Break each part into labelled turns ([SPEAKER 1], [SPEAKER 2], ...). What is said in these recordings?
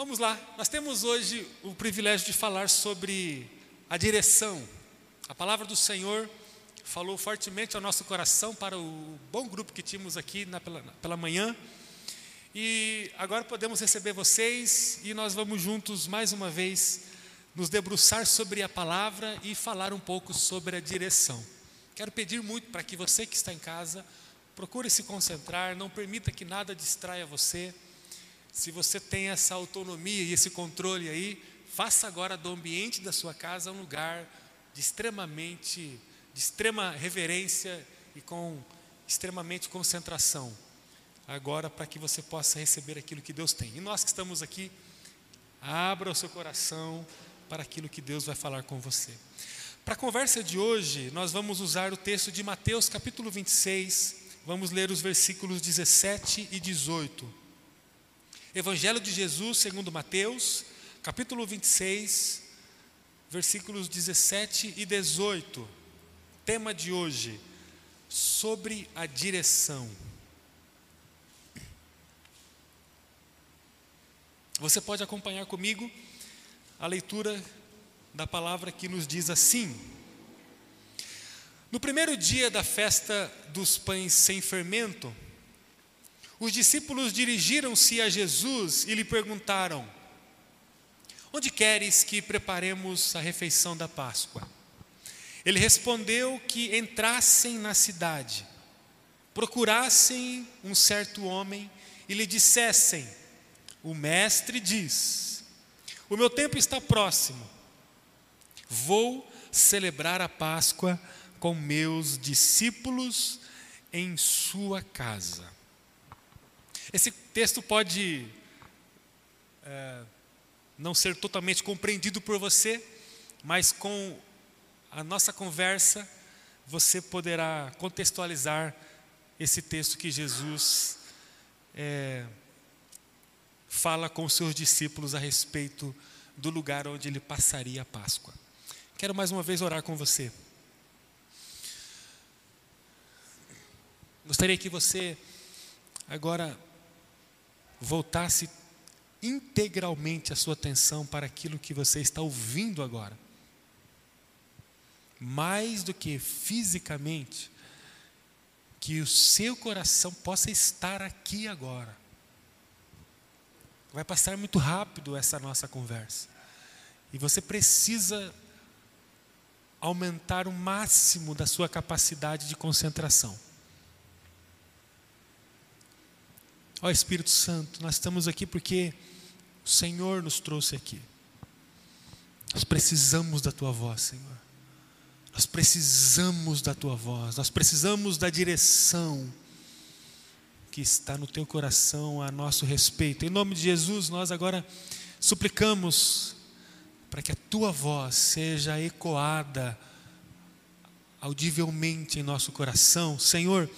[SPEAKER 1] Vamos lá, nós temos hoje o privilégio de falar sobre a direção. A palavra do Senhor falou fortemente ao nosso coração para o bom grupo que tínhamos aqui na, pela, pela manhã. E agora podemos receber vocês e nós vamos juntos mais uma vez nos debruçar sobre a palavra e falar um pouco sobre a direção. Quero pedir muito para que você que está em casa procure se concentrar, não permita que nada distraia você. Se você tem essa autonomia e esse controle aí, faça agora do ambiente da sua casa um lugar de extremamente, de extrema reverência e com extremamente concentração. Agora, para que você possa receber aquilo que Deus tem. E nós que estamos aqui, abra o seu coração para aquilo que Deus vai falar com você. Para a conversa de hoje, nós vamos usar o texto de Mateus capítulo 26, vamos ler os versículos 17 e 18. Evangelho de Jesus segundo Mateus, capítulo 26, versículos 17 e 18. Tema de hoje: sobre a direção. Você pode acompanhar comigo a leitura da palavra que nos diz assim: No primeiro dia da festa dos pães sem fermento, os discípulos dirigiram-se a Jesus e lhe perguntaram: Onde queres que preparemos a refeição da Páscoa? Ele respondeu que entrassem na cidade, procurassem um certo homem e lhe dissessem: O mestre diz: O meu tempo está próximo. Vou celebrar a Páscoa com meus discípulos em sua casa. Esse texto pode é, não ser totalmente compreendido por você, mas com a nossa conversa você poderá contextualizar esse texto que Jesus é, fala com os seus discípulos a respeito do lugar onde ele passaria a Páscoa. Quero mais uma vez orar com você. Gostaria que você agora voltasse integralmente a sua atenção para aquilo que você está ouvindo agora. Mais do que fisicamente, que o seu coração possa estar aqui agora. Vai passar muito rápido essa nossa conversa. E você precisa aumentar o máximo da sua capacidade de concentração. Ó oh, Espírito Santo, nós estamos aqui porque o Senhor nos trouxe aqui. Nós precisamos da tua voz, Senhor. Nós precisamos da tua voz, nós precisamos da direção que está no teu coração a nosso respeito. Em nome de Jesus, nós agora suplicamos para que a tua voz seja ecoada audivelmente em nosso coração. Senhor,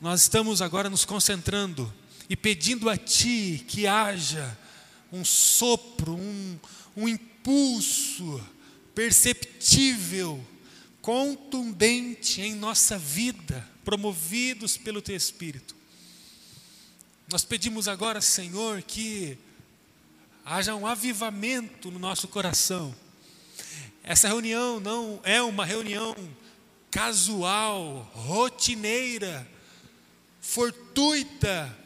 [SPEAKER 1] nós estamos agora nos concentrando e pedindo a Ti que haja um sopro, um, um impulso perceptível, contundente em nossa vida, promovidos pelo Teu Espírito. Nós pedimos agora, Senhor, que haja um avivamento no nosso coração. Essa reunião não é uma reunião casual, rotineira, fortuita,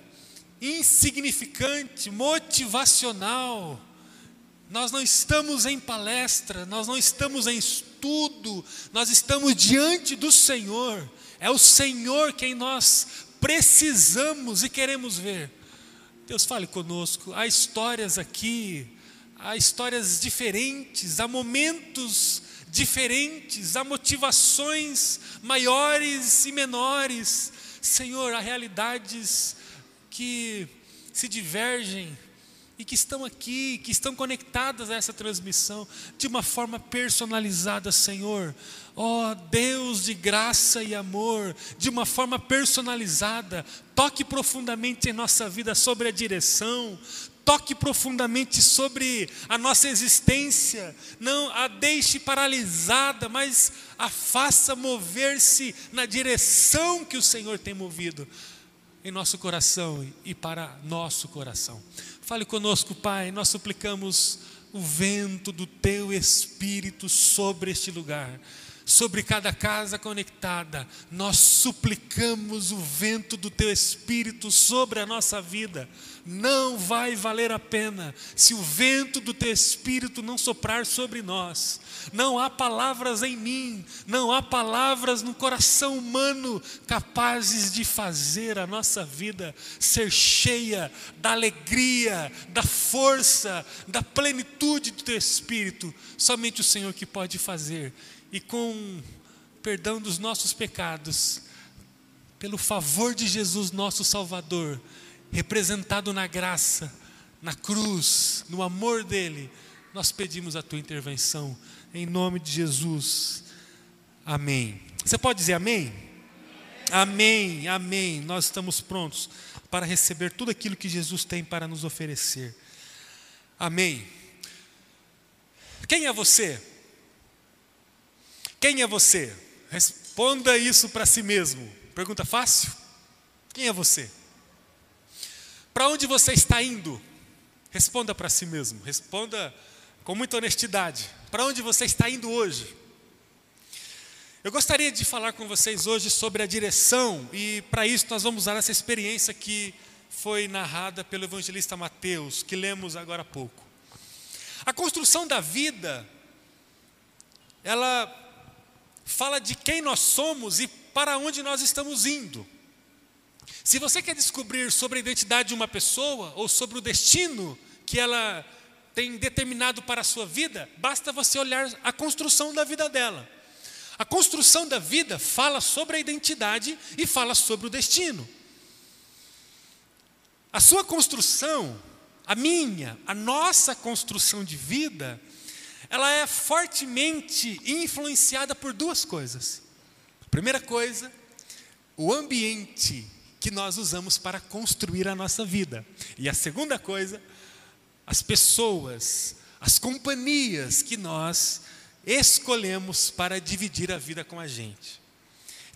[SPEAKER 1] insignificante, motivacional. Nós não estamos em palestra, nós não estamos em estudo, nós estamos diante do Senhor. É o Senhor quem nós precisamos e queremos ver. Deus fale conosco. Há histórias aqui, há histórias diferentes, há momentos diferentes, há motivações maiores e menores. Senhor, há realidades que se divergem e que estão aqui, que estão conectadas a essa transmissão de uma forma personalizada, Senhor. Ó oh, Deus de graça e amor, de uma forma personalizada, toque profundamente em nossa vida sobre a direção, toque profundamente sobre a nossa existência, não a deixe paralisada, mas a faça mover-se na direção que o Senhor tem movido em nosso coração e para nosso coração. Fale conosco, Pai. Nós suplicamos o vento do teu espírito sobre este lugar sobre cada casa conectada, nós suplicamos o vento do teu espírito sobre a nossa vida. Não vai valer a pena se o vento do teu espírito não soprar sobre nós. Não há palavras em mim, não há palavras no coração humano capazes de fazer a nossa vida ser cheia da alegria, da força, da plenitude do teu espírito. Somente o Senhor que pode fazer e com perdão dos nossos pecados, pelo favor de Jesus, nosso Salvador, representado na graça, na cruz, no amor dele, nós pedimos a tua intervenção, em nome de Jesus. Amém. Você pode dizer amém? Amém, amém. Nós estamos prontos para receber tudo aquilo que Jesus tem para nos oferecer. Amém. Quem é você? Quem é você? Responda isso para si mesmo. Pergunta fácil? Quem é você? Para onde você está indo? Responda para si mesmo. Responda com muita honestidade. Para onde você está indo hoje? Eu gostaria de falar com vocês hoje sobre a direção, e para isso nós vamos usar essa experiência que foi narrada pelo evangelista Mateus, que lemos agora há pouco. A construção da vida, ela fala de quem nós somos e para onde nós estamos indo. Se você quer descobrir sobre a identidade de uma pessoa ou sobre o destino que ela tem determinado para a sua vida, basta você olhar a construção da vida dela. A construção da vida fala sobre a identidade e fala sobre o destino. A sua construção, a minha, a nossa construção de vida, ela é fortemente influenciada por duas coisas. Primeira coisa, o ambiente que nós usamos para construir a nossa vida. E a segunda coisa, as pessoas, as companhias que nós escolhemos para dividir a vida com a gente.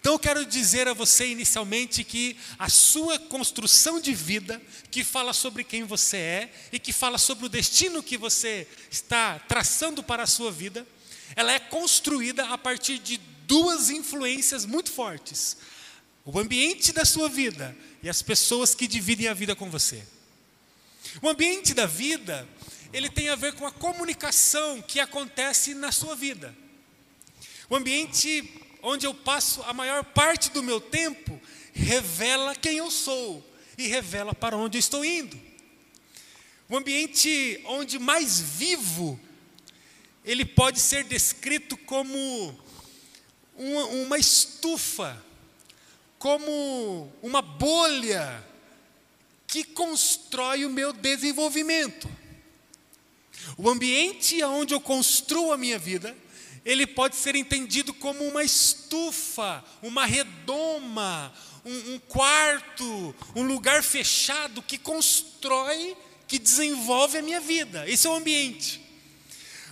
[SPEAKER 1] Então eu quero dizer a você inicialmente que a sua construção de vida, que fala sobre quem você é e que fala sobre o destino que você está traçando para a sua vida, ela é construída a partir de duas influências muito fortes: o ambiente da sua vida e as pessoas que dividem a vida com você. O ambiente da vida, ele tem a ver com a comunicação que acontece na sua vida. O ambiente onde eu passo a maior parte do meu tempo, revela quem eu sou e revela para onde eu estou indo. O ambiente onde mais vivo, ele pode ser descrito como uma, uma estufa, como uma bolha que constrói o meu desenvolvimento. O ambiente onde eu construo a minha vida ele pode ser entendido como uma estufa, uma redoma, um, um quarto, um lugar fechado que constrói, que desenvolve a minha vida. Esse é o ambiente.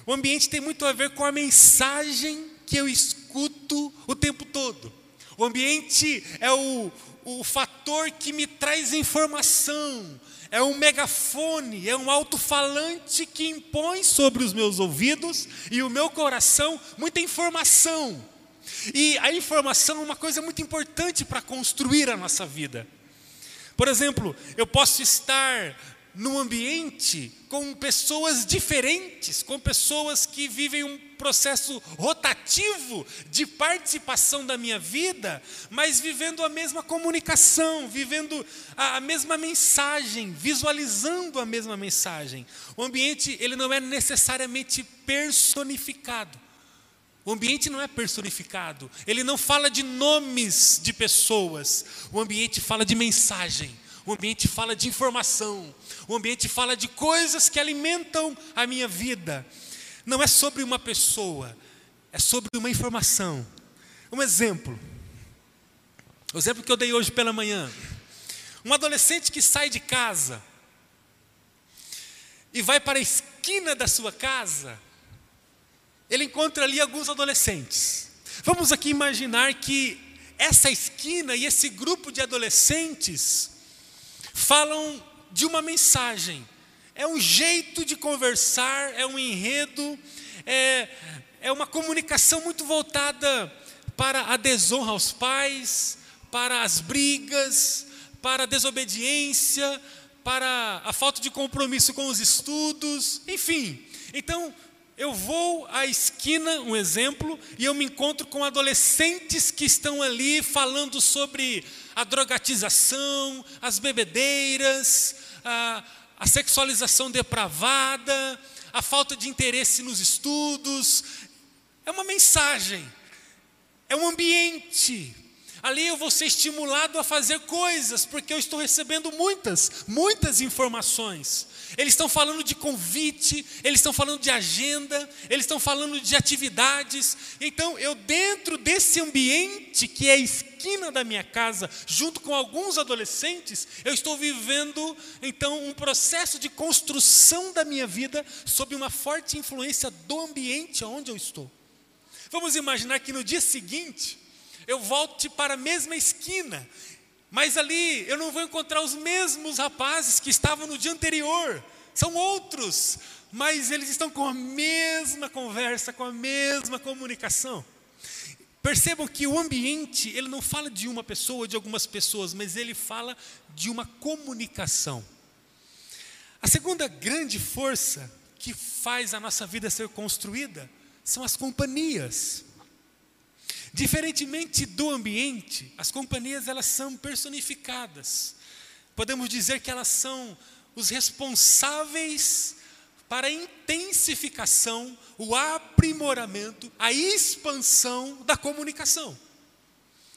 [SPEAKER 1] O ambiente tem muito a ver com a mensagem que eu escuto o tempo todo. O ambiente é o, o fator que me traz informação, é um megafone, é um alto-falante que impõe sobre os meus ouvidos e o meu coração muita informação. E a informação é uma coisa muito importante para construir a nossa vida. Por exemplo, eu posso estar num ambiente com pessoas diferentes, com pessoas que vivem um processo rotativo de participação da minha vida, mas vivendo a mesma comunicação, vivendo a, a mesma mensagem, visualizando a mesma mensagem. O ambiente ele não é necessariamente personificado. O ambiente não é personificado, ele não fala de nomes de pessoas, o ambiente fala de mensagem. O ambiente fala de informação. O ambiente fala de coisas que alimentam a minha vida. Não é sobre uma pessoa, é sobre uma informação. Um exemplo. O exemplo que eu dei hoje pela manhã. Um adolescente que sai de casa e vai para a esquina da sua casa, ele encontra ali alguns adolescentes. Vamos aqui imaginar que essa esquina e esse grupo de adolescentes falam de uma mensagem é um jeito de conversar, é um enredo, é, é uma comunicação muito voltada para a desonra aos pais, para as brigas, para a desobediência, para a falta de compromisso com os estudos, enfim. Então, eu vou à esquina, um exemplo, e eu me encontro com adolescentes que estão ali falando sobre a drogatização, as bebedeiras, a, a sexualização depravada, a falta de interesse nos estudos. É uma mensagem, é um ambiente. Ali eu vou ser estimulado a fazer coisas, porque eu estou recebendo muitas, muitas informações. Eles estão falando de convite, eles estão falando de agenda, eles estão falando de atividades. Então, eu, dentro desse ambiente, que é a esquina da minha casa, junto com alguns adolescentes, eu estou vivendo, então, um processo de construção da minha vida sob uma forte influência do ambiente onde eu estou. Vamos imaginar que no dia seguinte, eu volte para a mesma esquina, mas ali eu não vou encontrar os mesmos rapazes que estavam no dia anterior, são outros, mas eles estão com a mesma conversa, com a mesma comunicação. Percebam que o ambiente, ele não fala de uma pessoa de algumas pessoas, mas ele fala de uma comunicação. A segunda grande força que faz a nossa vida ser construída são as companhias. Diferentemente do ambiente, as companhias elas são personificadas. Podemos dizer que elas são os responsáveis para a intensificação, o aprimoramento, a expansão da comunicação,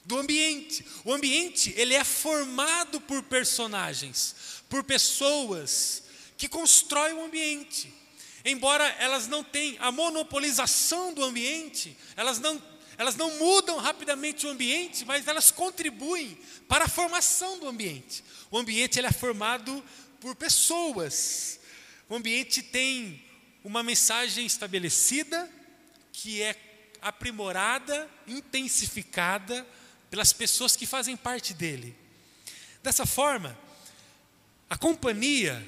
[SPEAKER 1] do ambiente. O ambiente, ele é formado por personagens, por pessoas que constroem o ambiente. Embora elas não tenham a monopolização do ambiente, elas não elas não mudam rapidamente o ambiente, mas elas contribuem para a formação do ambiente. O ambiente ele é formado por pessoas. O ambiente tem uma mensagem estabelecida que é aprimorada, intensificada pelas pessoas que fazem parte dele. Dessa forma, a companhia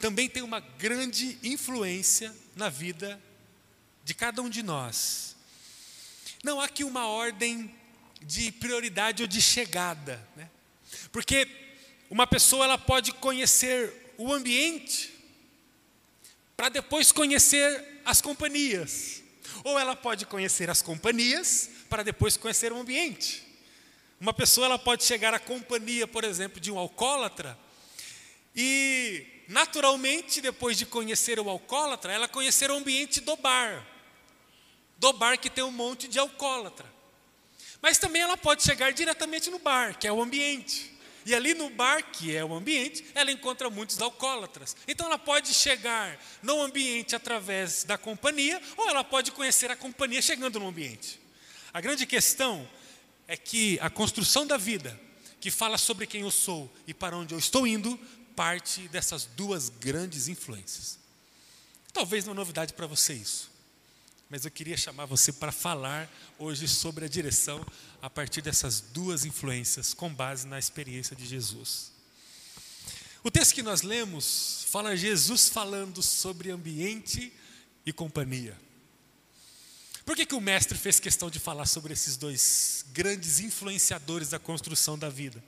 [SPEAKER 1] também tem uma grande influência na vida de cada um de nós. Não há aqui uma ordem de prioridade ou de chegada, né? porque uma pessoa ela pode conhecer o ambiente para depois conhecer as companhias, ou ela pode conhecer as companhias para depois conhecer o ambiente. Uma pessoa ela pode chegar à companhia, por exemplo, de um alcoólatra e naturalmente depois de conhecer o alcoólatra, ela conhecer o ambiente do bar do bar que tem um monte de alcoólatra. Mas também ela pode chegar diretamente no bar, que é o ambiente. E ali no bar, que é o ambiente, ela encontra muitos alcoólatras. Então ela pode chegar no ambiente através da companhia, ou ela pode conhecer a companhia chegando no ambiente. A grande questão é que a construção da vida, que fala sobre quem eu sou e para onde eu estou indo, parte dessas duas grandes influências. Talvez não é novidade para você isso mas eu queria chamar você para falar hoje sobre a direção a partir dessas duas influências, com base na experiência de Jesus. O texto que nós lemos fala Jesus falando sobre ambiente e companhia. Por que, que o mestre fez questão de falar sobre esses dois grandes influenciadores da construção da vida?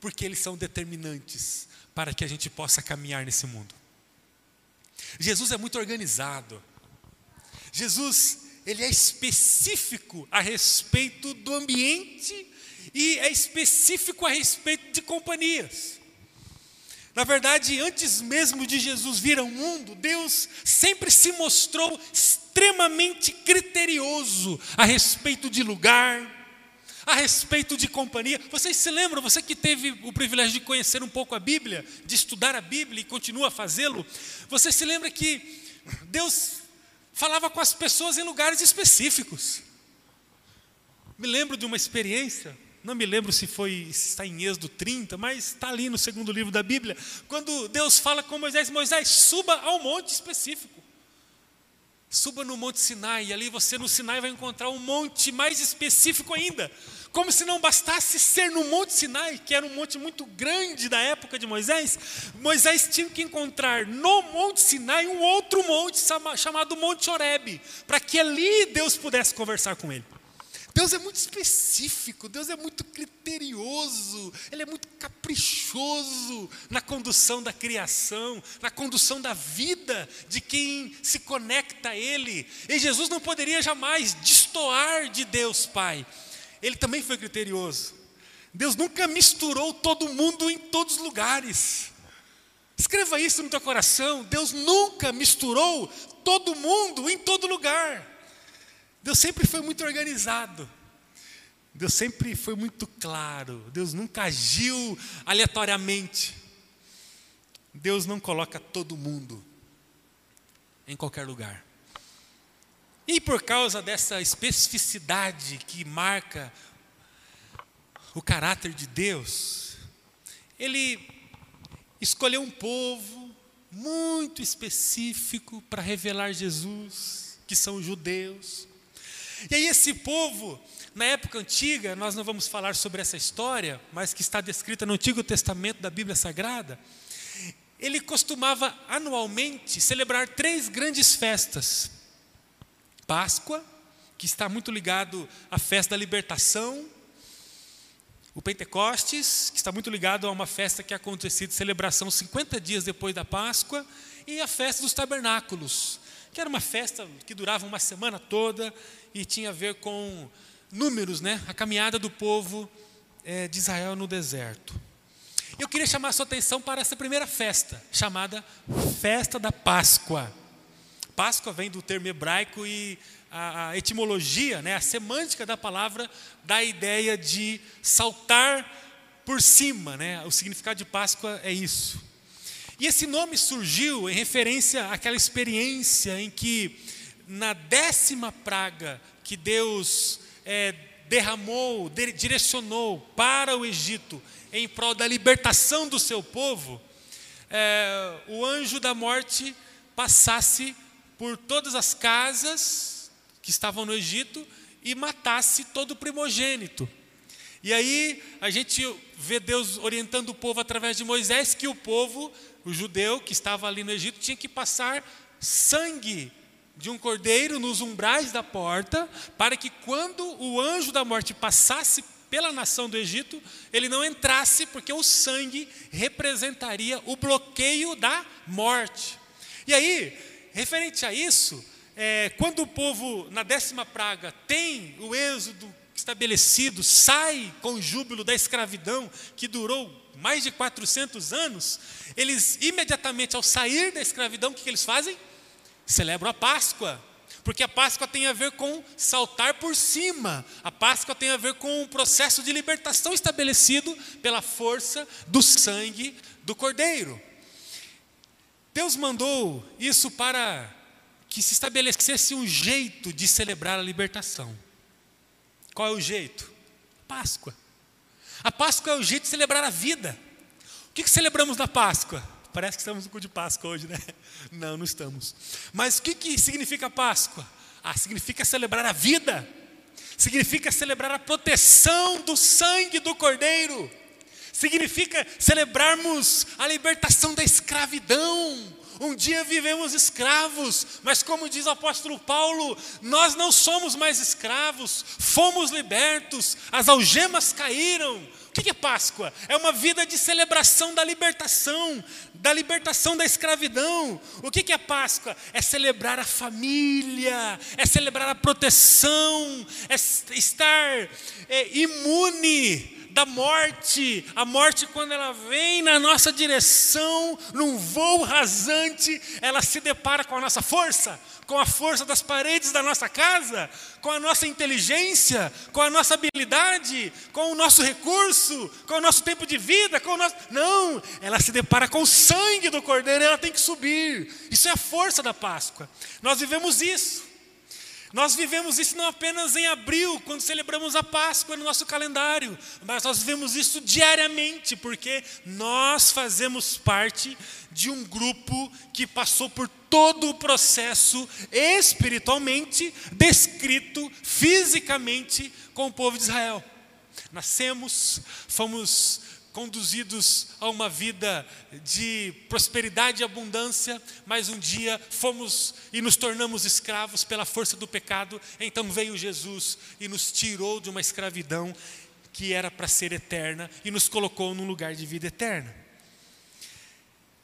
[SPEAKER 1] Porque eles são determinantes para que a gente possa caminhar nesse mundo. Jesus é muito organizado, Jesus, ele é específico a respeito do ambiente e é específico a respeito de companhias. Na verdade, antes mesmo de Jesus vir ao mundo, Deus sempre se mostrou extremamente criterioso a respeito de lugar, a respeito de companhia. Vocês se lembram, você que teve o privilégio de conhecer um pouco a Bíblia, de estudar a Bíblia e continua a fazê-lo, você se lembra que Deus falava com as pessoas em lugares específicos. Me lembro de uma experiência, não me lembro se foi se está em Êxodo 30, mas está ali no segundo livro da Bíblia, quando Deus fala com Moisés, Moisés, suba ao monte específico. Suba no Monte Sinai, e ali você no Sinai vai encontrar um monte mais específico ainda, como se não bastasse ser no Monte Sinai, que era um monte muito grande da época de Moisés, Moisés tinha que encontrar no Monte Sinai um outro monte chamado Monte Horebe, para que ali Deus pudesse conversar com ele. Deus é muito específico, Deus é muito criterioso, Ele é muito caprichoso na condução da criação, na condução da vida de quem se conecta a Ele. E Jesus não poderia jamais destoar de Deus Pai. Ele também foi criterioso. Deus nunca misturou todo mundo em todos os lugares. Escreva isso no teu coração. Deus nunca misturou todo mundo em todo lugar. Deus sempre foi muito organizado. Deus sempre foi muito claro. Deus nunca agiu aleatoriamente. Deus não coloca todo mundo em qualquer lugar. E por causa dessa especificidade que marca o caráter de Deus, Ele escolheu um povo muito específico para revelar Jesus, que são os judeus. E aí esse povo, na época antiga, nós não vamos falar sobre essa história, mas que está descrita no Antigo Testamento da Bíblia Sagrada, ele costumava anualmente celebrar três grandes festas. Páscoa, que está muito ligado à festa da libertação, o Pentecostes, que está muito ligado a uma festa que aconteceu de celebração 50 dias depois da Páscoa, e a festa dos tabernáculos, que era uma festa que durava uma semana toda e tinha a ver com números, né? A caminhada do povo é, de Israel no deserto. Eu queria chamar a sua atenção para essa primeira festa, chamada Festa da Páscoa. Páscoa vem do termo hebraico e a, etimologia, né, a semântica da palavra dá a ideia de saltar por cima, né? O significado de Páscoa é isso. E esse nome surgiu em referência àquela experiência em que, na décima praga que Deus é, derramou, direcionou para o Egito em prol da libertação do seu povo, é, o anjo da morte passasse por todas as casas que estavam no Egito e matasse todo o primogênito. E aí a gente vê Deus orientando o povo através de Moisés que o povo, o judeu que estava ali no Egito, tinha que passar sangue de um cordeiro nos umbrais da porta, para que quando o anjo da morte passasse pela nação do Egito, ele não entrasse, porque o sangue representaria o bloqueio da morte. E aí, referente a isso, é, quando o povo, na décima praga, tem o êxodo estabelecido, sai com júbilo da escravidão, que durou mais de 400 anos, eles imediatamente, ao sair da escravidão, o que, que eles fazem? celebram a Páscoa. Porque a Páscoa tem a ver com saltar por cima. A Páscoa tem a ver com um processo de libertação estabelecido pela força do sangue do Cordeiro. Deus mandou isso para que se estabelecesse um jeito de celebrar a libertação. Qual é o jeito? Páscoa. A Páscoa é o jeito de celebrar a vida. O que, que celebramos na Páscoa? Parece que estamos no cu de Páscoa hoje, né? Não, não estamos. Mas o que, que significa Páscoa? Ah, significa celebrar a vida, significa celebrar a proteção do sangue do Cordeiro, significa celebrarmos a libertação da escravidão. Um dia vivemos escravos, mas como diz o apóstolo Paulo, nós não somos mais escravos, fomos libertos, as algemas caíram, o que é Páscoa? É uma vida de celebração da libertação, da libertação da escravidão. O que é Páscoa? É celebrar a família, é celebrar a proteção, é estar é, imune da morte. A morte, quando ela vem na nossa direção, num voo rasante, ela se depara com a nossa força, com a força das paredes da nossa casa, com a nossa inteligência, com a nossa habilidade, com o nosso recurso, com o nosso tempo de vida, com o nosso. Não, ela se depara com o sangue do Cordeiro ela tem que subir. Isso é a força da Páscoa. Nós vivemos isso. Nós vivemos isso não apenas em abril, quando celebramos a Páscoa no nosso calendário, mas nós vivemos isso diariamente, porque nós fazemos parte de um grupo que passou por todo o processo espiritualmente descrito fisicamente com o povo de Israel. Nascemos, fomos conduzidos a uma vida de prosperidade e abundância, mas um dia fomos e nos tornamos escravos pela força do pecado. Então veio Jesus e nos tirou de uma escravidão que era para ser eterna e nos colocou num lugar de vida eterna.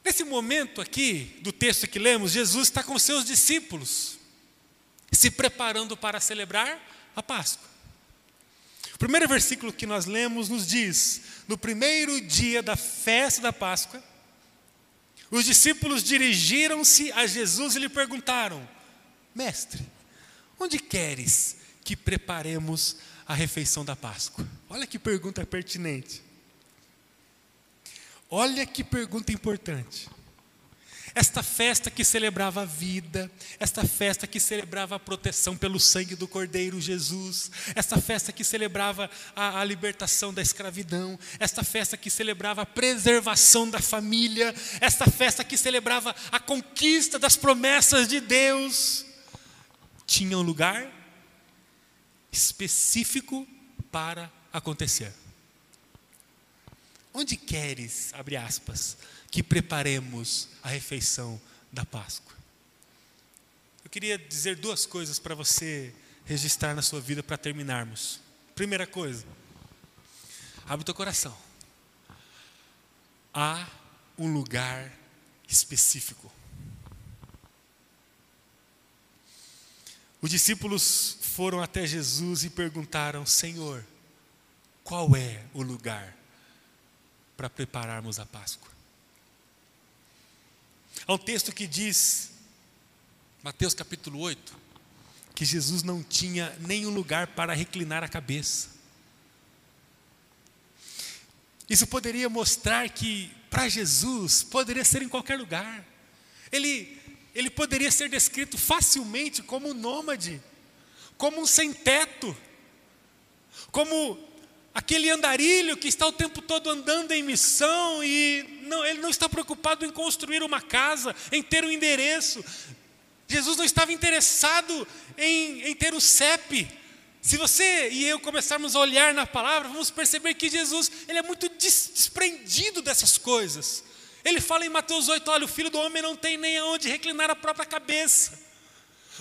[SPEAKER 1] Nesse momento aqui do texto que lemos, Jesus está com seus discípulos, se preparando para celebrar a Páscoa. O primeiro versículo que nós lemos nos diz: no primeiro dia da festa da Páscoa, os discípulos dirigiram-se a Jesus e lhe perguntaram: Mestre, onde queres que preparemos a refeição da Páscoa? Olha que pergunta pertinente. Olha que pergunta importante. Esta festa que celebrava a vida, esta festa que celebrava a proteção pelo sangue do Cordeiro Jesus, esta festa que celebrava a, a, libertação da escravidão, esta festa que celebrava a preservação da família, esta festa que celebrava a conquista das promessas de Deus, tinha um lugar específico para acontecer. Onde queres, abre aspas, que preparemos a refeição da Páscoa? Eu queria dizer duas coisas para você registrar na sua vida para terminarmos. Primeira coisa, abre o teu coração. Há um lugar específico. Os discípulos foram até Jesus e perguntaram: Senhor, qual é o lugar para prepararmos a Páscoa? Há um texto que diz, Mateus capítulo 8, que Jesus não tinha nenhum lugar para reclinar a cabeça. Isso poderia mostrar que para Jesus poderia ser em qualquer lugar. Ele, ele poderia ser descrito facilmente como um nômade, como um sem-teto, como aquele andarilho que está o tempo todo andando em missão e não, ele não está preocupado em construir uma casa, em ter um endereço. Jesus não estava interessado em, em ter o CEP. Se você e eu começarmos a olhar na palavra, vamos perceber que Jesus ele é muito desprendido dessas coisas. Ele fala em Mateus 8: olha, o filho do homem não tem nem aonde reclinar a própria cabeça.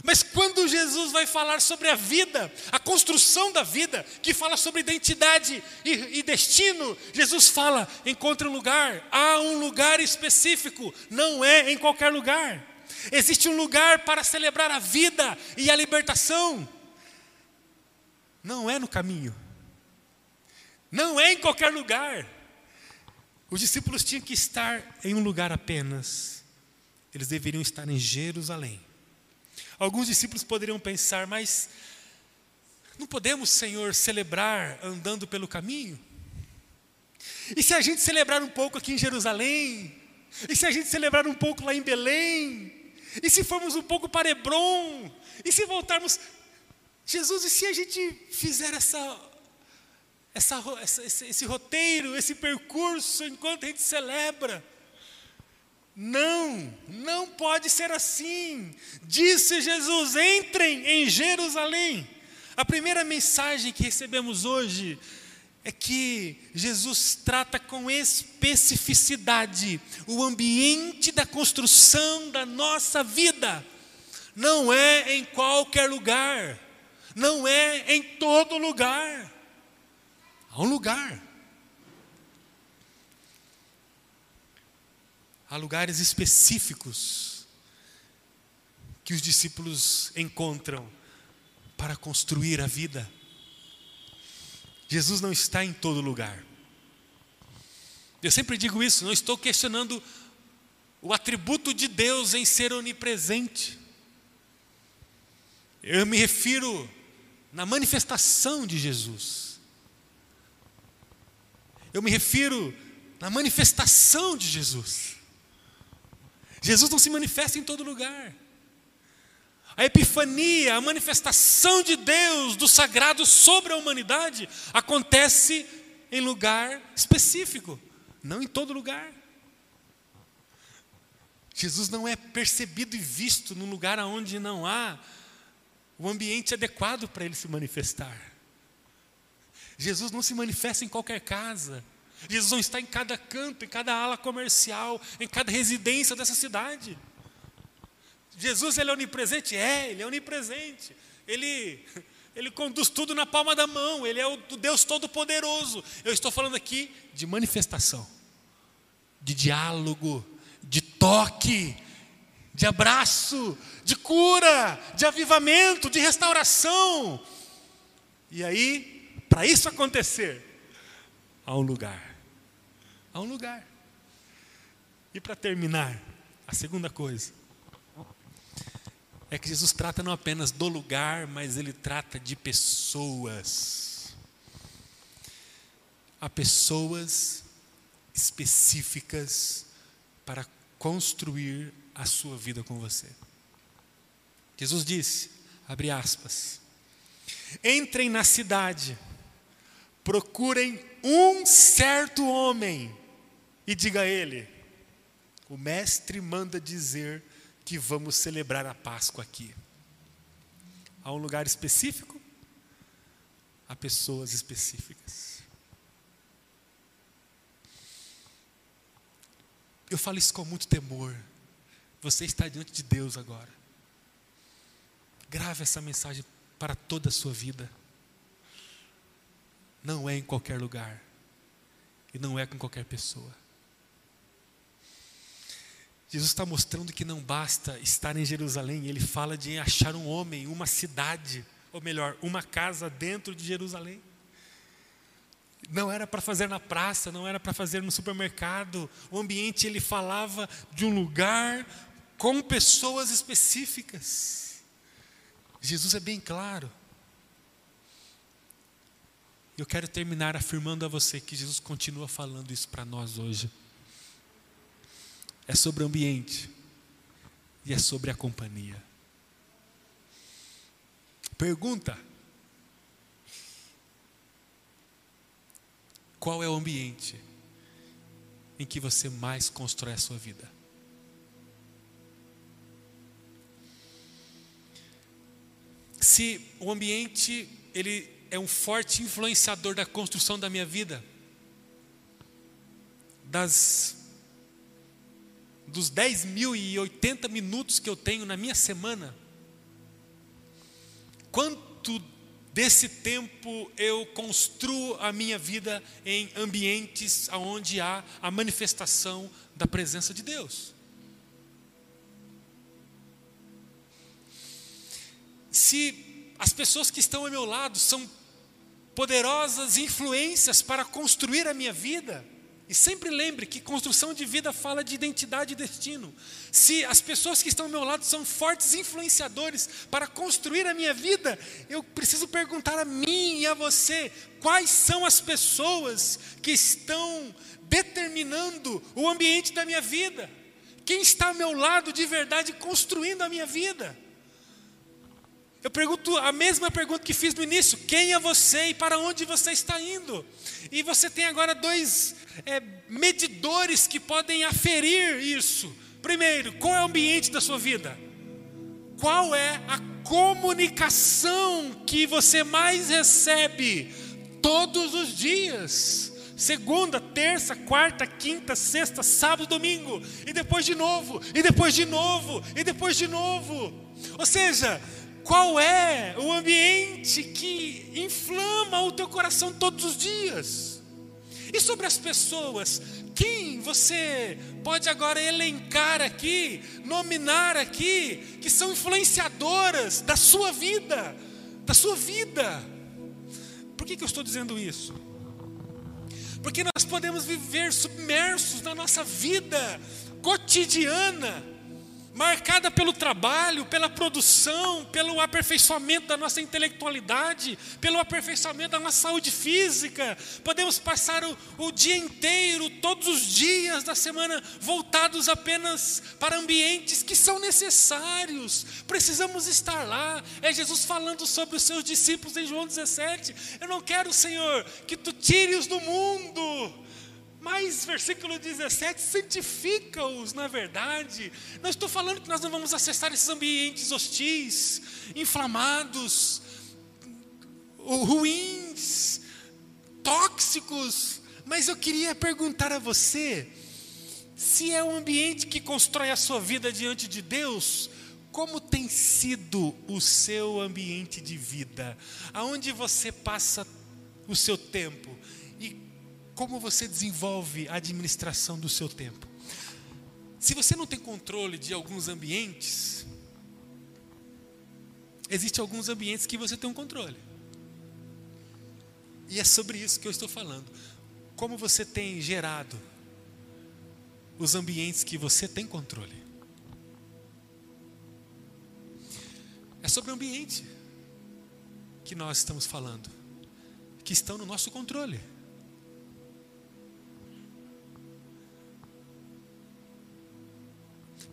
[SPEAKER 1] Mas quando Jesus vai falar sobre a vida, a construção da vida, que fala sobre identidade e, e, destino, Jesus fala: encontre um lugar, há um lugar específico, não é em qualquer lugar. Existe um lugar para celebrar a vida e a libertação, não é no caminho, não é em qualquer lugar. Os discípulos tinham que estar em um lugar apenas, eles deveriam estar em Jerusalém. Alguns discípulos poderiam pensar, mas não podemos, Senhor, celebrar andando pelo caminho? E se a gente celebrar um pouco aqui em Jerusalém? E se a gente celebrar um pouco lá em Belém? E se formos um pouco para Hebron? E se voltarmos. Jesus, e se a gente fizer essa, essa, essa esse, esse roteiro, esse percurso enquanto a gente celebra? Não, não pode ser assim. Disse Jesus: entrem em Jerusalém. A primeira mensagem que recebemos hoje é que Jesus trata com especificidade o ambiente da construção da nossa vida. Não é em qualquer lugar, não é em todo lugar. Há um lugar. Há lugares específicos que os discípulos encontram para construir a vida. Jesus não está em todo lugar. Eu sempre digo isso, não estou questionando o atributo de Deus em ser onipresente. Eu me refiro na manifestação de Jesus. Eu me refiro na manifestação de Jesus. Jesus não se manifesta em todo lugar. A epifania, a manifestação de Deus, do sagrado sobre a humanidade, acontece em lugar específico, não em todo lugar. Jesus não é percebido e visto num lugar onde não há o ambiente adequado para ele se manifestar. Jesus não se manifesta em qualquer casa. Jesus não está em cada canto, em cada ala comercial, em cada residência dessa cidade. Jesus ele é onipresente? É, ele é onipresente. Ele, ele conduz tudo na palma da mão, ele é o Deus Todo-Poderoso. Eu estou falando aqui de manifestação, de diálogo, de toque, de abraço, de cura, de avivamento, de restauração. E aí, para isso acontecer, há um lugar. Há um lugar. E para terminar, a segunda coisa é que Jesus trata não apenas do lugar, mas ele trata de pessoas. Há pessoas específicas para construir a sua vida com você. Jesus disse, abre aspas, entrem na cidade, procurem um certo homem e diga a ele: o mestre manda dizer que vamos celebrar a Páscoa aqui. Há um lugar específico, há pessoas específicas. Eu falo isso com muito temor. Você está diante de Deus agora. Grave essa mensagem para toda a sua vida. Não é em qualquer lugar. E não é com qualquer pessoa. Jesus está mostrando que não basta estar em Jerusalém, ele fala de achar um homem, uma cidade, ou melhor, uma casa dentro de Jerusalém. Não era para fazer na praça, não era para fazer no supermercado. O ambiente ele falava de um lugar com pessoas específicas. Jesus é bem claro. Eu quero terminar afirmando a você que Jesus continua falando isso para nós hoje. É sobre o ambiente e é sobre a companhia. Pergunta: Qual é o ambiente em que você mais constrói a sua vida? Se o ambiente ele é um forte influenciador da construção da minha vida, das dos 10.080 minutos que eu tenho na minha semana, quanto desse tempo eu construo a minha vida em ambientes onde há a manifestação da presença de Deus. Se as pessoas que estão ao meu lado são poderosas influências para construir a minha vida, e sempre lembre que construção de vida fala de identidade e destino. Se as pessoas que estão ao meu lado são fortes influenciadores para construir a minha vida, eu preciso perguntar a mim e a você: quais são as pessoas que estão determinando o ambiente da minha vida? Quem está ao meu lado de verdade construindo a minha vida? Eu pergunto a mesma pergunta que fiz no início: quem é você e para onde você está indo? E você tem agora dois é, medidores que podem aferir isso. Primeiro, qual é o ambiente da sua vida? Qual é a comunicação que você mais recebe todos os dias? Segunda, terça, quarta, quinta, sexta, sábado, domingo, e depois de novo, e depois de novo, e depois de novo. Ou seja, qual é o ambiente que inflama o teu coração todos os dias? E sobre as pessoas, quem você pode agora elencar aqui, nominar aqui, que são influenciadoras da sua vida, da sua vida? Por que, que eu estou dizendo isso? Porque nós podemos viver submersos na nossa vida cotidiana, marcada pelo trabalho, pela produção, pelo aperfeiçoamento da nossa intelectualidade, pelo aperfeiçoamento da nossa saúde física. Podemos passar o, o dia inteiro, todos os dias da semana, voltados apenas para ambientes que são necessários. Precisamos estar lá. É Jesus falando sobre os seus discípulos em João 17. Eu não quero, Senhor, que tu tire-os do mundo mas, versículo 17, santifica-os na verdade. Não estou falando que nós não vamos acessar esses ambientes hostis, inflamados, ruins, tóxicos. Mas eu queria perguntar a você: se é um ambiente que constrói a sua vida diante de Deus, como tem sido o seu ambiente de vida? Aonde você passa o seu tempo? Como você desenvolve a administração do seu tempo? Se você não tem controle de alguns ambientes, existem alguns ambientes que você tem um controle. E é sobre isso que eu estou falando. Como você tem gerado os ambientes que você tem controle? É sobre o ambiente que nós estamos falando, que estão no nosso controle.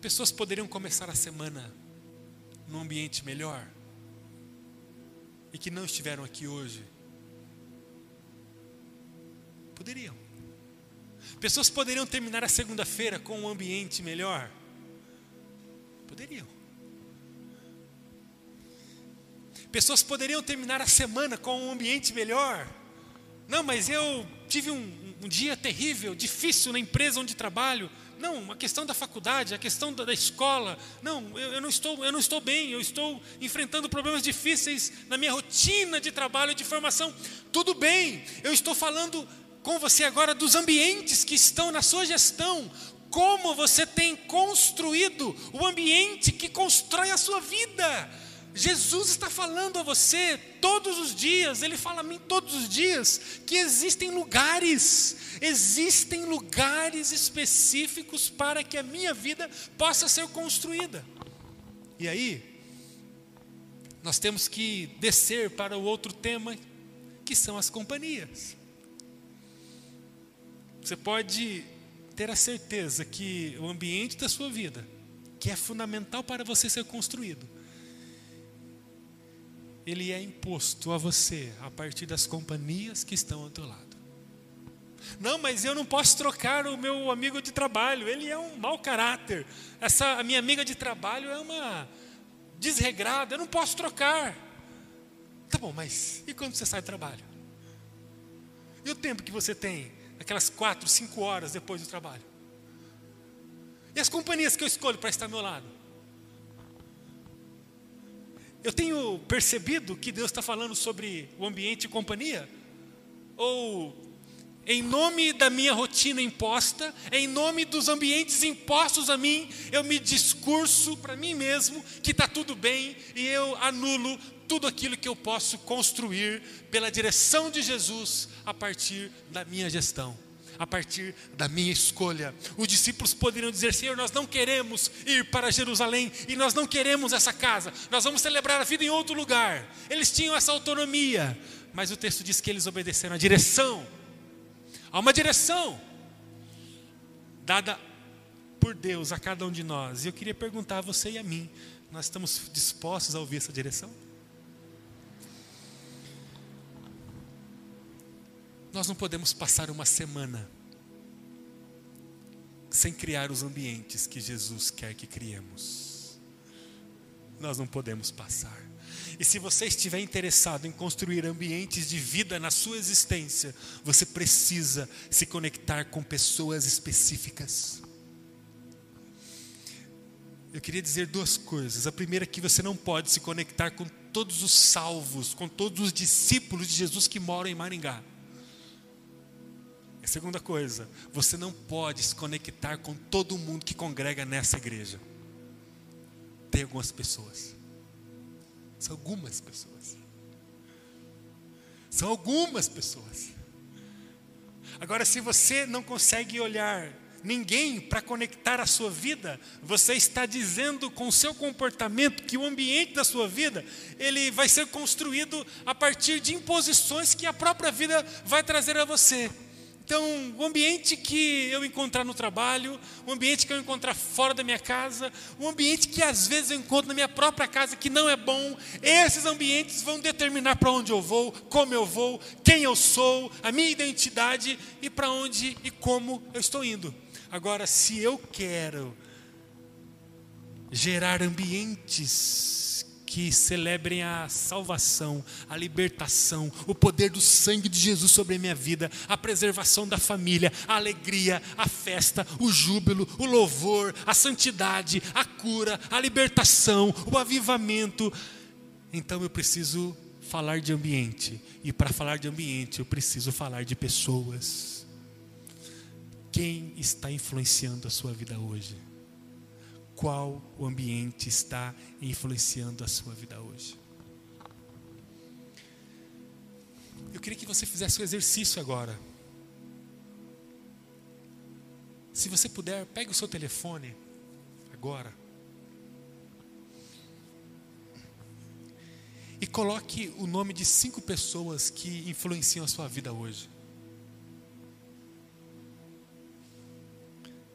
[SPEAKER 1] Pessoas poderiam começar a semana num ambiente melhor e que não estiveram aqui hoje. Poderiam. Pessoas poderiam terminar a segunda-feira com um ambiente melhor. Poderiam. Pessoas poderiam terminar a semana com um ambiente melhor. Não, mas eu tive um, um dia terrível, difícil na empresa onde trabalho. Não, a questão da faculdade, a questão da, da escola. Não, eu, eu, não estou, eu não estou bem, eu estou enfrentando problemas difíceis na minha rotina de trabalho e de formação. Tudo bem, eu estou falando com você agora dos ambientes que estão na sua gestão. Como você tem construído o ambiente que constrói a sua vida Jesus está falando a você todos os dias, Ele fala a mim todos os dias, que existem lugares, existem lugares específicos para que a minha vida possa ser construída. E aí, nós temos que descer para o outro tema, que são as companhias. Você pode ter a certeza que o ambiente da sua vida, que é fundamental para você ser construído, ele é imposto a você a partir das companhias que estão ao teu lado. Não, mas eu não posso trocar o meu amigo de trabalho, ele é um mau caráter. Essa a minha amiga de trabalho é uma desregrada, eu não posso trocar. Tá bom, mas e quando você sai do trabalho? E o tempo que você tem, aquelas quatro, cinco horas depois do trabalho? E as companhias que eu escolho para estar ao meu lado? Eu tenho percebido que Deus está falando sobre o ambiente e companhia? Ou em nome da minha rotina imposta, em nome dos ambientes impostos a mim, eu me discurso para mim mesmo que está tudo bem e eu anulo tudo aquilo que eu posso construir pela direção de Jesus a partir da minha gestão a partir da minha escolha. Os discípulos poderiam dizer: Senhor, nós não queremos ir para Jerusalém e nós não queremos essa casa, nós vamos celebrar a vida em outro lugar. Eles tinham essa autonomia, mas o texto diz que eles obedeceram a direção. Há uma direção dada por Deus a cada um de nós. E eu queria perguntar a você e a mim: nós estamos dispostos a ouvir essa direção? Nós não podemos passar uma semana sem criar os ambientes que Jesus quer que criemos. Nós não podemos passar. E se você estiver interessado em construir ambientes de vida na sua existência, você precisa se conectar com pessoas específicas. Eu queria dizer duas coisas. A primeira é que você não pode se conectar com todos os salvos, com todos os discípulos de Jesus que moram em Maringá. Segunda coisa, você não pode se conectar com todo mundo que congrega nessa igreja. Tem algumas pessoas. São algumas pessoas. São algumas pessoas. Agora, se você não consegue olhar ninguém para conectar a sua vida, você está dizendo com o seu comportamento que o ambiente da sua vida, ele vai ser construído a partir de imposições que a própria vida vai trazer a você. Então, o ambiente que eu encontrar no trabalho, o ambiente que eu encontrar fora da minha casa, o ambiente que às vezes eu encontro na minha própria casa que não é bom, esses ambientes vão determinar para onde eu vou, como eu vou, quem eu sou, a minha identidade e para onde e como eu estou indo. Agora, se eu quero gerar ambientes que celebrem a salvação, a libertação, o poder do sangue de Jesus sobre a minha vida, a preservação da família, a alegria, a festa, o júbilo, o louvor, a santidade, a cura, a libertação, o avivamento. Então eu preciso falar de ambiente, e para falar de ambiente eu preciso falar de pessoas. Quem está influenciando a sua vida hoje? Qual o ambiente está influenciando a sua vida hoje. Eu queria que você fizesse o um exercício agora. Se você puder, pegue o seu telefone agora. E coloque o nome de cinco pessoas que influenciam a sua vida hoje.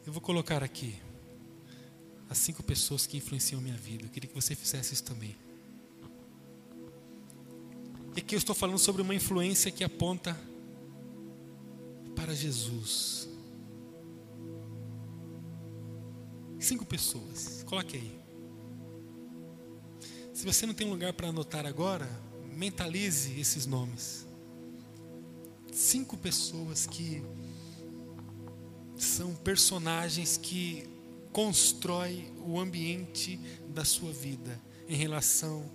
[SPEAKER 1] Eu vou colocar aqui as cinco pessoas que influenciam minha vida. Eu queria que você fizesse isso também. E aqui eu estou falando sobre uma influência que aponta para Jesus. Cinco pessoas. Coloque aí. Se você não tem lugar para anotar agora, mentalize esses nomes. Cinco pessoas que são personagens que constrói o ambiente da sua vida em relação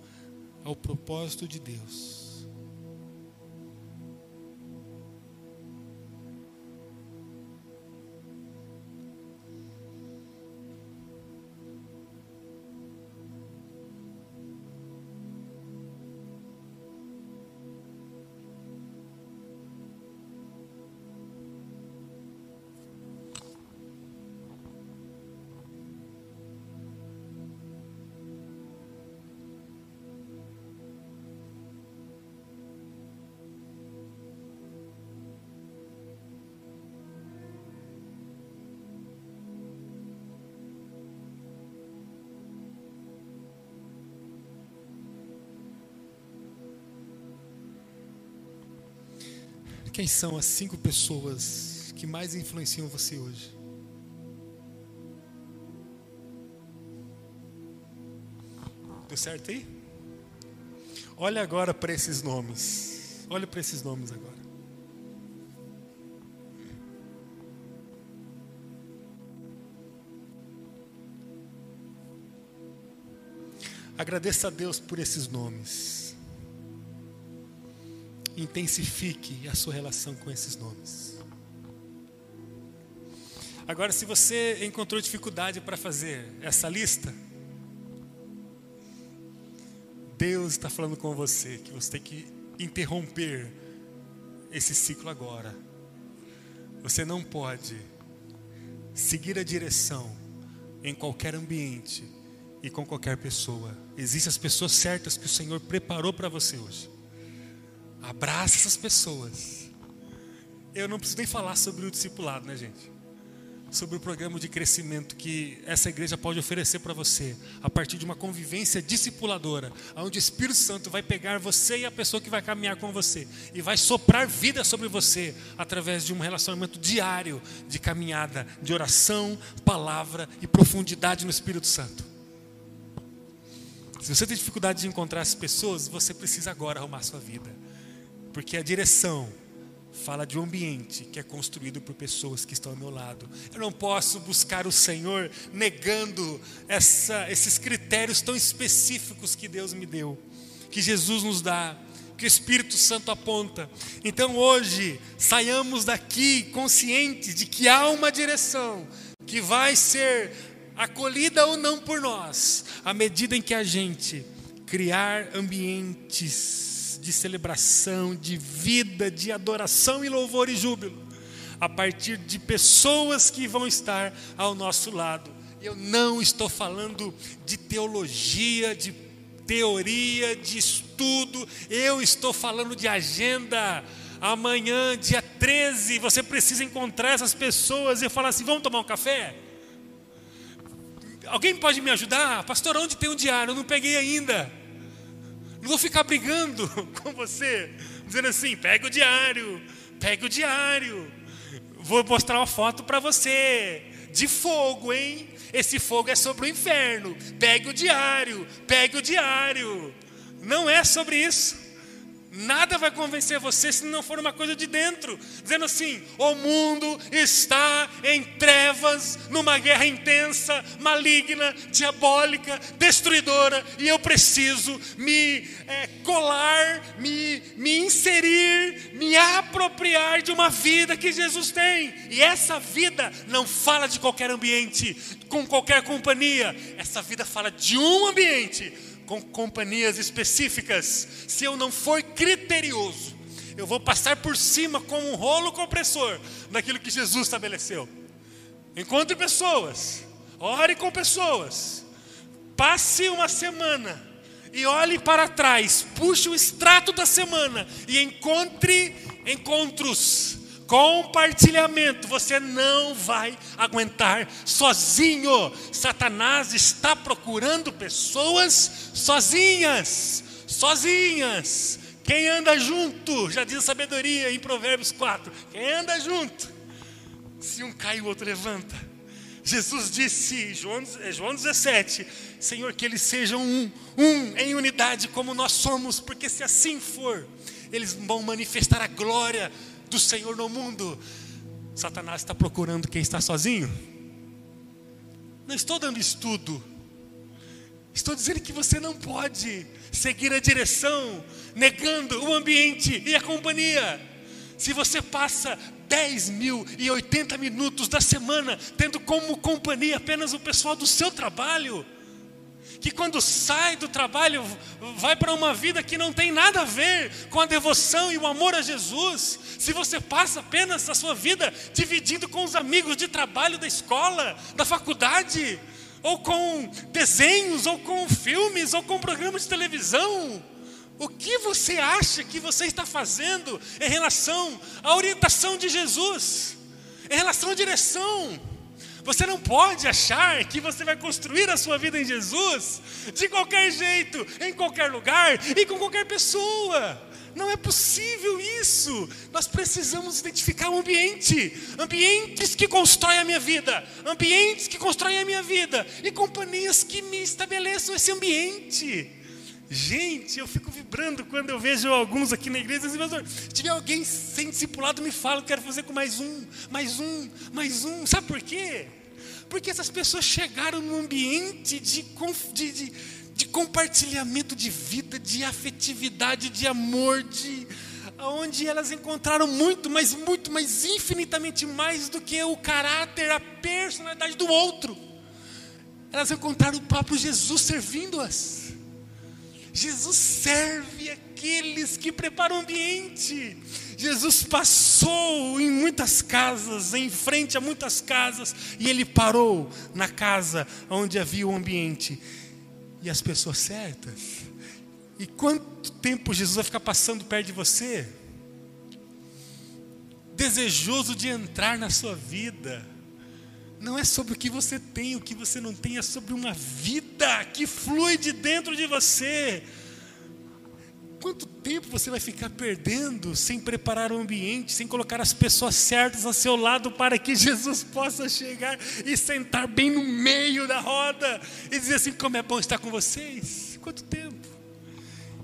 [SPEAKER 1] ao propósito de Deus. Quem são as cinco pessoas que mais influenciam você hoje? Deu certo aí? Olha agora para esses nomes. Olha para esses nomes agora. Agradeça a Deus por esses nomes intensifique a sua relação com esses nomes. Agora, se você encontrou dificuldade para fazer essa lista, Deus está falando com você que você tem que interromper esse ciclo agora. Você não pode seguir a direção em qualquer ambiente e com qualquer pessoa. Existem as pessoas certas que o Senhor preparou para você hoje. Abraça essas pessoas. Eu não preciso nem falar sobre o discipulado, né, gente? Sobre o programa de crescimento que essa igreja pode oferecer para você, a partir de uma convivência discipuladora, onde o Espírito Santo vai pegar você e a pessoa que vai caminhar com você e vai soprar vida sobre você através de um relacionamento diário de caminhada, de oração, palavra e profundidade no Espírito Santo. Se você tem dificuldade de encontrar as pessoas, você precisa agora arrumar a sua vida. Porque a direção fala de um ambiente que é construído por pessoas que estão ao meu lado. Eu não posso buscar o Senhor negando essa, esses critérios tão específicos que Deus me deu, que Jesus nos dá, que o Espírito Santo aponta. Então hoje, saiamos daqui conscientes de que há uma direção que vai ser acolhida ou não por nós, à medida em que a gente criar ambientes de celebração, de vida, de adoração e louvor e júbilo, a partir de pessoas que vão estar ao nosso lado. Eu não estou falando de teologia, de teoria, de estudo, eu estou falando de agenda. Amanhã, dia 13, você precisa encontrar essas pessoas e falar assim: vamos tomar um café? Alguém pode me ajudar? Pastor, onde tem um diário? Eu não peguei ainda. Não vou ficar brigando com você, dizendo assim: pega o diário, pega o diário. Vou mostrar uma foto para você, de fogo, hein? esse fogo é sobre o inferno. Pegue o diário, pegue o diário. Não é sobre isso. Nada vai convencer você se não for uma coisa de dentro, dizendo assim: o mundo está em trevas, numa guerra intensa, maligna, diabólica, destruidora, e eu preciso me é, colar, me, me inserir, me apropriar de uma vida que Jesus tem. E essa vida não fala de qualquer ambiente, com qualquer companhia, essa vida fala de um ambiente com companhias específicas, se eu não for criterioso, eu vou passar por cima como um rolo compressor daquilo que Jesus estabeleceu. Encontre pessoas, ore com pessoas, passe uma semana e olhe para trás, puxe o extrato da semana e encontre encontros compartilhamento, você não vai aguentar sozinho. Satanás está procurando pessoas sozinhas, sozinhas. Quem anda junto, já diz a sabedoria em Provérbios 4: quem anda junto, se um cai, o outro levanta. Jesus disse, João, João 17: Senhor, que eles sejam um, um em unidade como nós somos, porque se assim for, eles vão manifestar a glória do Senhor no mundo. Satanás está procurando quem está sozinho. Não estou dando estudo. Estou dizendo que você não pode seguir a direção negando o ambiente e a companhia. Se você passa 10 mil e 80 minutos da semana tendo como companhia apenas o pessoal do seu trabalho, que quando sai do trabalho vai para uma vida que não tem nada a ver com a devoção e o amor a Jesus, se você passa apenas a sua vida dividindo com os amigos de trabalho da escola, da faculdade, ou com desenhos, ou com filmes, ou com programas de televisão, o que você acha que você está fazendo em relação à orientação de Jesus, em relação à direção? Você não pode achar que você vai construir a sua vida em Jesus de qualquer jeito, em qualquer lugar e com qualquer pessoa. Não é possível isso. Nós precisamos identificar o um ambiente, ambientes que constroem a minha vida, ambientes que constroem a minha vida e companhias que me estabeleçam esse ambiente. Gente, eu fico vibrando quando eu vejo alguns aqui na igreja pastor, se tiver alguém sem discipulado, me fala, quero fazer com mais um, mais um, mais um. Sabe por quê? Porque essas pessoas chegaram num ambiente de, de, de, de compartilhamento de vida, de afetividade, de amor, de onde elas encontraram muito, mas muito, mas infinitamente mais do que o caráter, a personalidade do outro. Elas encontraram o próprio Jesus servindo-as. Jesus serve aqueles que preparam o ambiente. Jesus passou em muitas casas, em frente a muitas casas, e ele parou na casa onde havia o ambiente e as pessoas certas. E quanto tempo Jesus vai ficar passando perto de você? Desejoso de entrar na sua vida. Não é sobre o que você tem, o que você não tem, é sobre uma vida que flui de dentro de você. Quanto tempo você vai ficar perdendo sem preparar o ambiente, sem colocar as pessoas certas ao seu lado para que Jesus possa chegar e sentar bem no meio da roda e dizer assim: como é bom estar com vocês? Quanto tempo?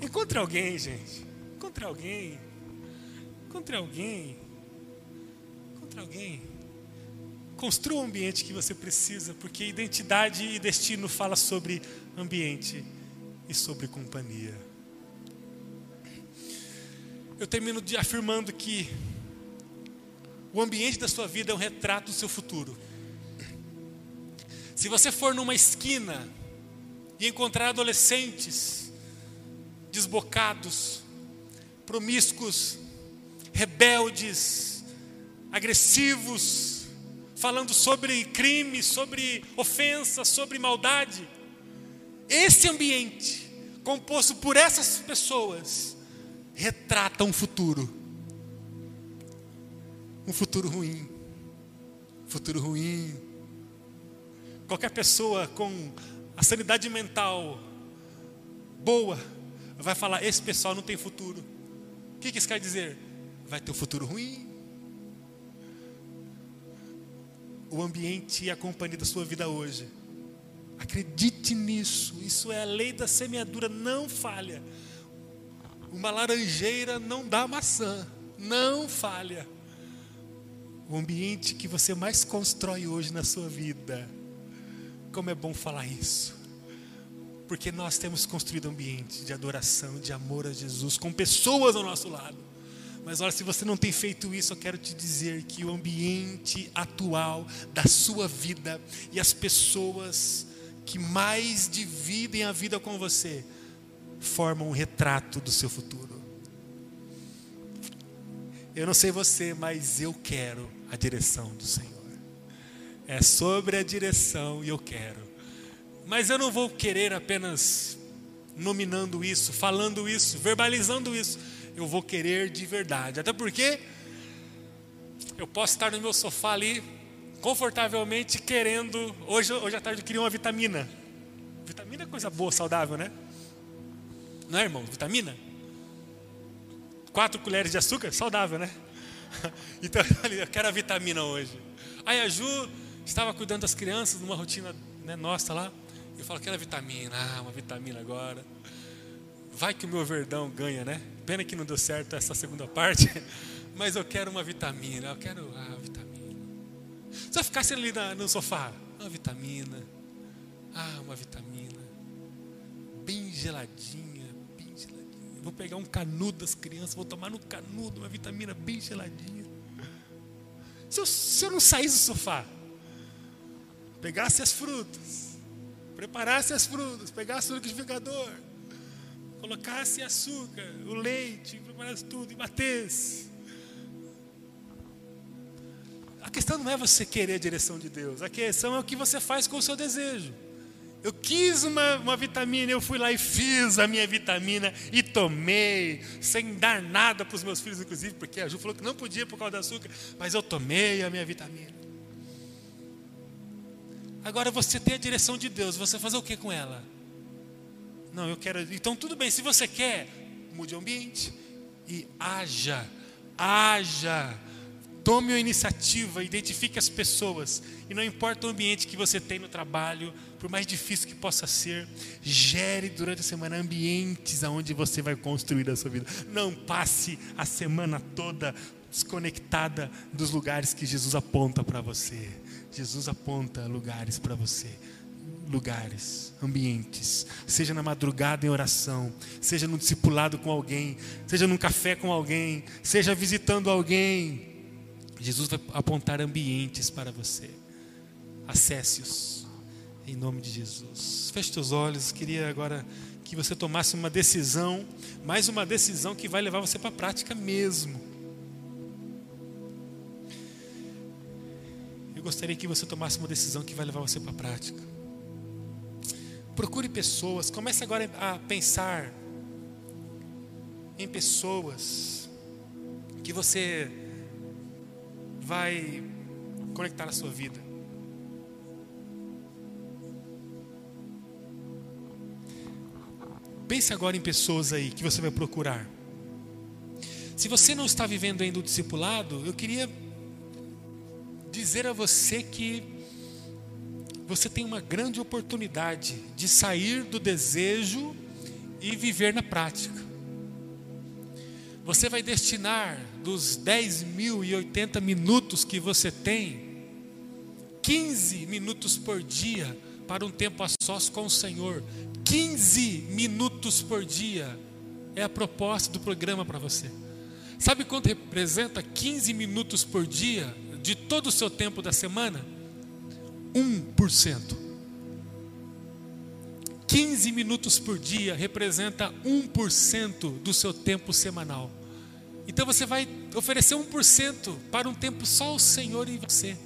[SPEAKER 1] Encontre alguém, gente. Encontre alguém. Encontre alguém. Encontre alguém. Construa o ambiente que você precisa, porque identidade e destino fala sobre ambiente e sobre companhia. Eu termino de afirmando que o ambiente da sua vida é um retrato do seu futuro. Se você for numa esquina e encontrar adolescentes desbocados, promíscuos, rebeldes, agressivos, falando sobre crime, sobre ofensa, sobre maldade. Esse ambiente, composto por essas pessoas, retrata um futuro. Um futuro ruim. Futuro ruim. Qualquer pessoa com a sanidade mental boa vai falar: esse pessoal não tem futuro. O que isso quer dizer? Vai ter um futuro ruim. O ambiente e a companhia da sua vida hoje Acredite nisso. Isso é a lei da semeadura, não falha. Uma laranjeira não dá maçã, não falha. O ambiente que você mais constrói hoje na sua vida. Como é bom falar isso. Porque nós temos construído ambiente de adoração, de amor a Jesus, com pessoas ao nosso lado. Mas olha, se você não tem feito isso, eu quero te dizer que o ambiente atual da sua vida e as pessoas que mais dividem a vida com você formam um retrato do seu futuro. Eu não sei você, mas eu quero a direção do Senhor. É sobre a direção e eu quero. Mas eu não vou querer apenas nominando isso, falando isso, verbalizando isso. Eu vou querer de verdade. Até porque eu posso estar no meu sofá ali, confortavelmente, querendo. Hoje, hoje à tarde eu queria uma vitamina. Vitamina é coisa boa, saudável, né? Não é, irmão? Vitamina? Quatro colheres de açúcar? Saudável, né? Então, eu quero a vitamina hoje. Aí a Ju estava cuidando das crianças numa rotina né, nossa lá. Eu falo, quero a vitamina. Ah, uma vitamina agora. Vai que o meu verdão ganha, né? Pena que não deu certo essa segunda parte. Mas eu quero uma vitamina. Eu quero ah, vitamina. Se eu ficasse ali na, no sofá, uma vitamina. Ah, uma vitamina. Bem geladinha Vou pegar um canudo das crianças, vou tomar no canudo uma vitamina bem geladinha. Se eu, se eu não saísse do sofá, pegasse as frutas, preparasse as frutas, pegasse o liquidificador, colocasse açúcar, o leite, preparasse tudo e batesse. A questão não é você querer a direção de Deus, a questão é o que você faz com o seu desejo. Eu quis uma, uma vitamina, eu fui lá e fiz a minha vitamina e tomei, sem dar nada para os meus filhos, inclusive, porque a Ju falou que não podia por causa do açúcar, mas eu tomei a minha vitamina. Agora você tem a direção de Deus, você fazer o que com ela? Não, eu quero. Então tudo bem, se você quer, mude o ambiente e haja, haja Tome a iniciativa, identifique as pessoas. E não importa o ambiente que você tem no trabalho, por mais difícil que possa ser, gere durante a semana ambientes aonde você vai construir a sua vida. Não passe a semana toda desconectada dos lugares que Jesus aponta para você. Jesus aponta lugares para você. Lugares, ambientes, seja na madrugada em oração, seja no discipulado com alguém, seja num café com alguém, seja visitando alguém, Jesus vai apontar ambientes para você. Acesse-os. Em nome de Jesus. Feche seus olhos. Queria agora que você tomasse uma decisão, mais uma decisão que vai levar você para a prática mesmo. Eu gostaria que você tomasse uma decisão que vai levar você para a prática. Procure pessoas, comece agora a pensar em pessoas que você vai conectar a sua vida. Pense agora em pessoas aí que você vai procurar. Se você não está vivendo ainda o discipulado, eu queria dizer a você que você tem uma grande oportunidade de sair do desejo e viver na prática. Você vai destinar dos 10 mil e 80 minutos que você tem, 15 minutos por dia para um tempo a sós com o Senhor. 15 minutos por dia é a proposta do programa para você. Sabe quanto representa 15 minutos por dia de todo o seu tempo da semana? 1%. 15 minutos por dia representa 1% do seu tempo semanal. Então você vai oferecer 1% para um tempo só o Senhor e você.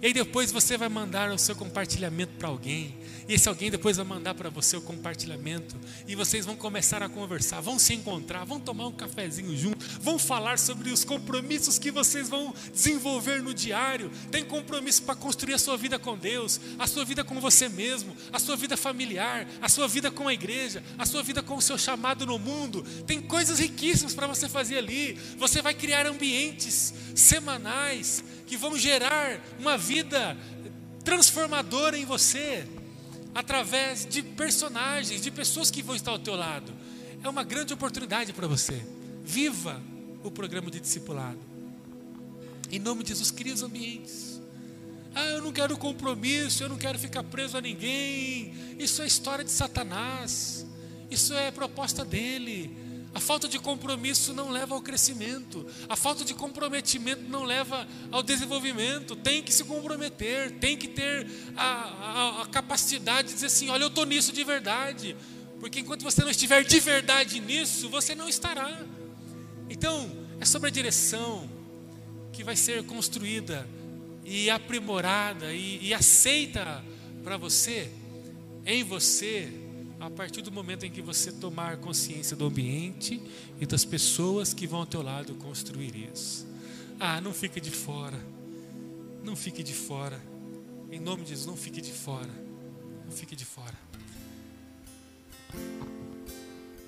[SPEAKER 1] E aí depois você vai mandar o seu compartilhamento para alguém. E esse alguém depois vai mandar para você o compartilhamento. E vocês vão começar a conversar, vão se encontrar, vão tomar um cafezinho junto, vão falar sobre os compromissos que vocês vão desenvolver no diário. Tem compromisso para construir a sua vida com Deus, a sua vida com você mesmo, a sua vida familiar, a sua vida com a igreja, a sua vida com o seu chamado no mundo. Tem coisas riquíssimas para você fazer ali. Você vai criar ambientes semanais que vão gerar uma vida transformadora em você. através de personagens, de pessoas que vão estar ao teu lado. É uma grande oportunidade para você. Viva o programa de discipulado. Em nome de Jesus, cria os ambientes. Ah, eu não quero compromisso, eu não quero ficar preso a ninguém. Isso é história de Satanás. Isso é proposta dele. A falta de compromisso não leva ao crescimento. A falta de comprometimento não leva ao desenvolvimento. Tem que se comprometer, tem que ter a, a, a capacidade de dizer assim: olha, eu estou nisso de verdade. Porque enquanto você não estiver de verdade nisso, você não estará. Então, é sobre a direção que vai ser construída e aprimorada e, e aceita para você, em você, a partir do momento em que você tomar consciência do ambiente e das pessoas que vão ao teu lado construir isso. Ah, não fique de fora. Não fique de fora. Em nome de Jesus, não fique de fora. Não fique de fora.